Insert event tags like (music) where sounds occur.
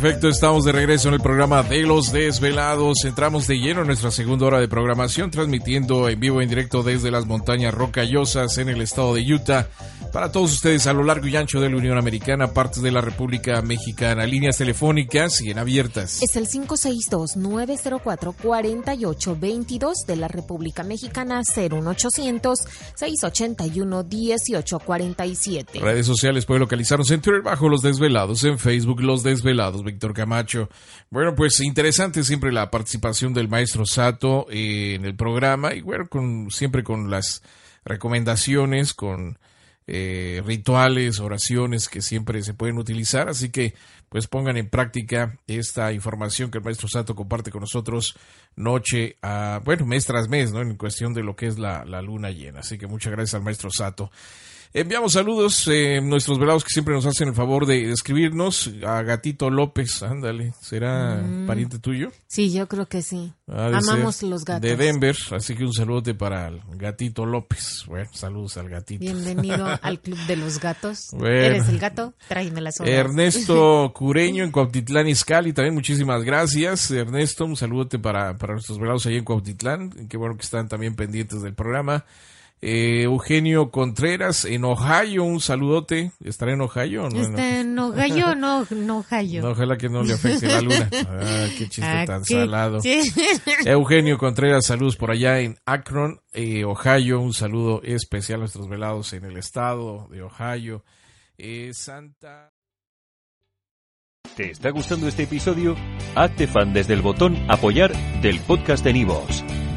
Perfecto, estamos de regreso en el programa de Los Desvelados. Entramos de lleno en nuestra segunda hora de programación, transmitiendo en vivo en directo desde las montañas rocallosas en el estado de Utah. Para todos ustedes a lo largo y ancho de la Unión Americana, partes de la República Mexicana, líneas telefónicas siguen abiertas. Es el 562-904-4822 de la República Mexicana, 01800-681-1847. Redes sociales puede localizarnos en Twitter bajo Los Desvelados, en Facebook Los Desvelados, Víctor Camacho. Bueno, pues interesante siempre la participación del maestro Sato eh, en el programa y bueno, con, siempre con las recomendaciones, con eh, rituales, oraciones que siempre se pueden utilizar. Así que pues pongan en práctica esta información que el maestro Sato comparte con nosotros noche a, bueno, mes tras mes, ¿no? En cuestión de lo que es la, la luna llena. Así que muchas gracias al maestro Sato. Enviamos saludos, eh, nuestros velados que siempre nos hacen el favor de, de escribirnos. A Gatito López, ándale, ¿será Mm. pariente tuyo? Sí, yo creo que sí. Amamos los gatos. De Denver, así que un saludote para el Gatito López. Bueno, saludos al gatito. Bienvenido (laughs) al Club de los Gatos. Bueno. ¿Eres el gato? Tráeme las sodas. Ernesto (laughs) Cureño en Cuautitlán Izcalli, también muchísimas gracias. Ernesto, un saludote para, para nuestros velados ahí en Cuautitlán. Qué bueno que están también pendientes del programa. Eh, Eugenio Contreras en Ohio, un saludote. ¿Estará en Ohio o no? Este, no gallo, (laughs) no, no gallo. No, ojalá que no le afecte la luna. (laughs) Ah, qué chiste Ah, tan qué- salado. qué- (laughs) Eugenio Contreras, saludos por allá en Akron, eh, Ohio. Un saludo especial a nuestros velados en el estado de Ohio. Eh, Santa. ¿Te está gustando este episodio? Hazte fan desde el botón Apoyar del podcast de Nivos.